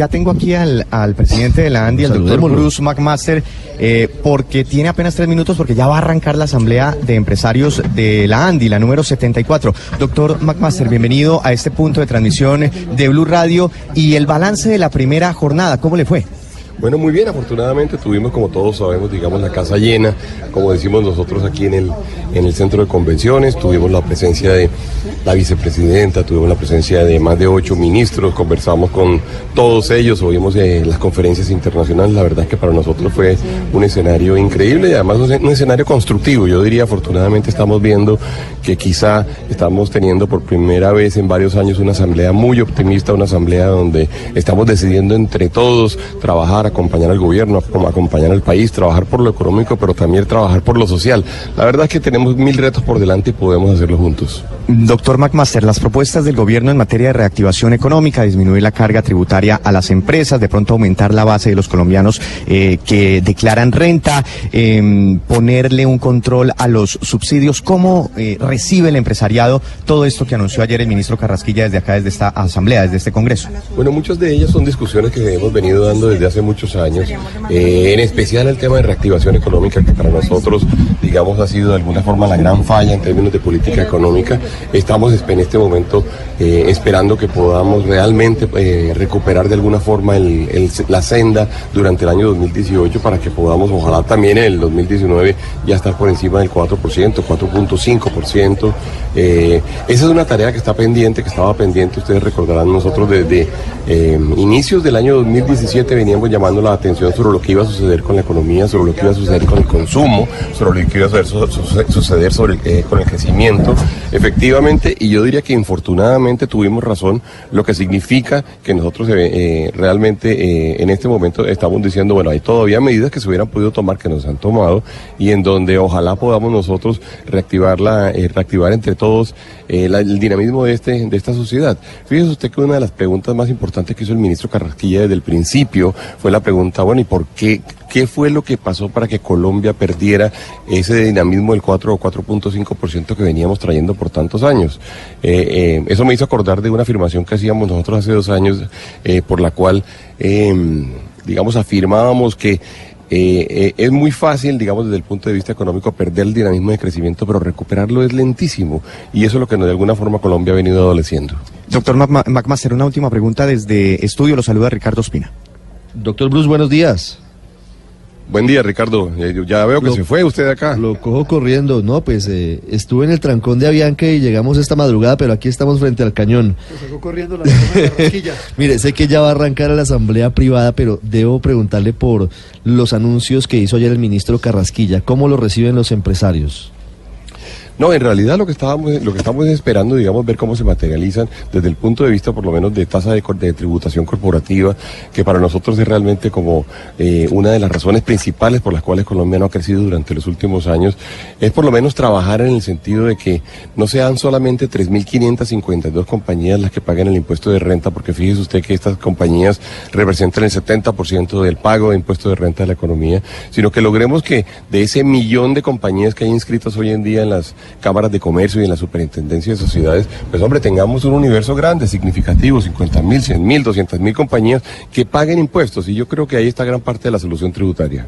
Ya tengo aquí al, al presidente de la ANDI, el doctor Bruce McMaster, eh, porque tiene apenas tres minutos porque ya va a arrancar la asamblea de empresarios de la ANDI, la número 74. Doctor McMaster, bienvenido a este punto de transmisión de Blue Radio y el balance de la primera jornada, ¿cómo le fue? Bueno, muy bien, afortunadamente tuvimos, como todos sabemos, digamos, la casa llena, como decimos nosotros aquí en el, en el centro de convenciones, tuvimos la presencia de la vicepresidenta, tuvimos la presencia de más de ocho ministros, conversamos con todos ellos, oímos eh, las conferencias internacionales, la verdad es que para nosotros fue un escenario increíble y además un, escenario constructivo, yo diría, afortunadamente estamos viendo que quizá estamos teniendo por primera vez en varios años una asamblea muy optimista, una asamblea donde estamos decidiendo entre todos trabajar, acompañar al gobierno, como acompañar al país, trabajar por lo económico, pero también trabajar por lo social. La verdad es que tenemos mil retos por delante y podemos hacerlo juntos. Doctor McMaster, las propuestas del gobierno en materia de reactivación económica, disminuir la carga tributaria a las empresas, de pronto aumentar la base de los colombianos eh, que declaran renta, eh, ponerle un control a los subsidios, ¿cómo eh, recibe el empresariado todo esto que anunció ayer el ministro Carrasquilla desde acá, desde esta asamblea, desde este congreso? Bueno, muchas de ellas son discusiones que hemos venido dando desde hace muchos años, eh, en especial el tema de reactivación económica, que para nosotros, digamos, ha sido de alguna forma la gran falla en términos de política económica. Estamos en este momento eh, esperando que podamos realmente eh, recuperar de alguna forma el, el, la senda durante el año 2018 para que podamos, ojalá también en el 2019, ya estar por encima del 4%, 4.5%. Eh, esa es una tarea que está pendiente, que estaba pendiente, ustedes recordarán nosotros desde inicios del año 2017 veníamos llamando la atención sobre lo que iba a suceder con la economía, sobre lo que iba a suceder con el consumo, sobre lo que iba a suceder sobre el, con el crecimiento. Efectivamente, y yo diría que infortunadamente tuvimos razón, lo que significa que nosotros eh, realmente eh, en este momento estamos diciendo, bueno, hay todavía medidas que se hubieran podido tomar, que nos han tomado, y en donde ojalá podamos nosotros reactivarla, eh, reactivar entre todos la, el dinamismo de, este, de esta sociedad. Fíjese usted que una de las preguntas más importantes que hizo el ministro Carrasquilla desde el principio fue la pregunta, bueno, ¿y por qué? ¿Qué fue lo que pasó para que Colombia perdiera ese dinamismo del 4 o 4.5% que veníamos trayendo por tantos años? Eh, eh, eso me hizo acordar de una afirmación que hacíamos nosotros hace dos años, eh, por la cual, digamos, afirmábamos que eh, es muy fácil, digamos, desde el punto de vista económico, perder el dinamismo de crecimiento, pero recuperarlo es lentísimo. Y eso es lo que de alguna forma Colombia ha venido adoleciendo. Doctor McMaster, una última pregunta desde estudio. Lo saluda Ricardo Espina. Doctor Bruce, buenos días. Buen día, Ricardo. Ya veo que Lo- se fue usted de acá. Lo cojo corriendo. No, pues eh, estuve en el trancón de Avianca y llegamos esta madrugada, pero aquí estamos frente al cañón. Mire, sé que ya va a arrancar a la asamblea privada, pero debo preguntarle por los anuncios que hizo ayer el ministro Carrasquilla. ¿Cómo lo reciben los empresarios? No, en realidad lo que estábamos, lo que estamos esperando, digamos, ver cómo se materializan desde el punto de vista, por lo menos, de tasa de, tributación corporativa, que para nosotros es realmente como eh, una de las razones principales por las cuales Colombia no ha crecido durante los últimos años, es por lo menos trabajar en el sentido de que no sean solamente 3.552 compañías las que paguen el impuesto de renta, porque fíjese usted que estas compañías representan el 70% del pago de impuesto de renta de la economía, sino que logremos que de ese millón de compañías que hay inscritas hoy en día en las cámaras de comercio y en la superintendencia de sociedades, pues hombre, tengamos un universo grande, significativo, 50 mil, 100 mil, 200 mil compañías que paguen impuestos y yo creo que ahí está gran parte de la solución tributaria.